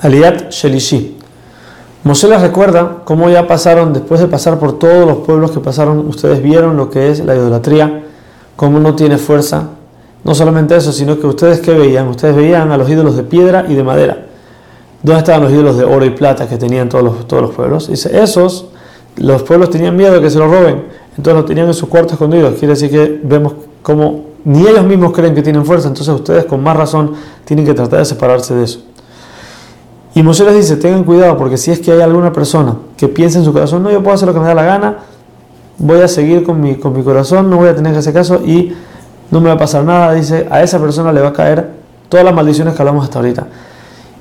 Aliyat Shelishi. Moshe les recuerda cómo ya pasaron, después de pasar por todos los pueblos que pasaron, ustedes vieron lo que es la idolatría, cómo no tiene fuerza. No solamente eso, sino que ustedes qué veían? Ustedes veían a los ídolos de piedra y de madera. ¿Dónde estaban los ídolos de oro y plata que tenían todos los, todos los pueblos? Dice, esos, los pueblos tenían miedo de que se los roben, entonces los tenían en sus cuartos escondidos. Quiere decir que vemos cómo ni ellos mismos creen que tienen fuerza, entonces ustedes con más razón tienen que tratar de separarse de eso. Y Moshe les dice, tengan cuidado porque si es que hay alguna persona que piensa en su corazón, no, yo puedo hacer lo que me da la gana, voy a seguir con mi, con mi corazón, no voy a tener que hacer caso y no me va a pasar nada, dice, a esa persona le va a caer todas las maldiciones que hablamos hasta ahorita.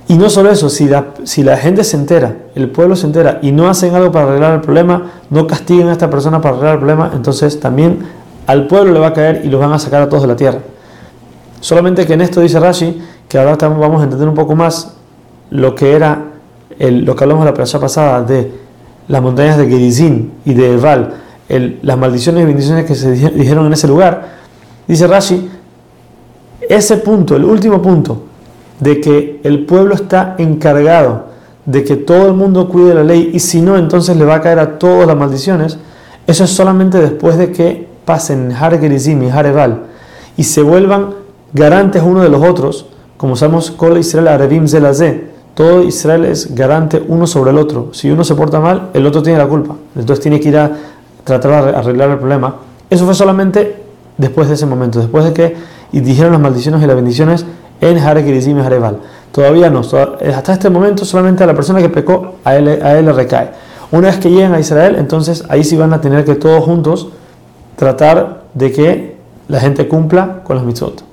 Y no solo eso, si la, si la gente se entera, el pueblo se entera y no hacen algo para arreglar el problema, no castiguen a esta persona para arreglar el problema, entonces también al pueblo le va a caer y los van a sacar a todos de la tierra. Solamente que en esto dice Rashi, que ahora vamos a entender un poco más lo que era el, lo que hablamos la persona pasada de las montañas de Gerizim y de Eval, las maldiciones y bendiciones que se dijeron en ese lugar, dice Rashi, ese punto, el último punto, de que el pueblo está encargado de que todo el mundo cuide la ley y si no, entonces le va a caer a todas las maldiciones, eso es solamente después de que pasen Har Gerizim y Har Eval y se vuelvan garantes uno de los otros, como sabemos, Kol Israel Arevim Zelazé, todo Israel es garante uno sobre el otro. Si uno se porta mal, el otro tiene la culpa. Entonces tiene que ir a tratar de arreglar el problema. Eso fue solamente después de ese momento, después de que dijeron las maldiciones y las bendiciones en Hare y Hareval. Todavía no, hasta este momento solamente a la persona que pecó, a él, a él le recae. Una vez que lleguen a Israel, entonces ahí sí van a tener que todos juntos tratar de que la gente cumpla con los mitzvot.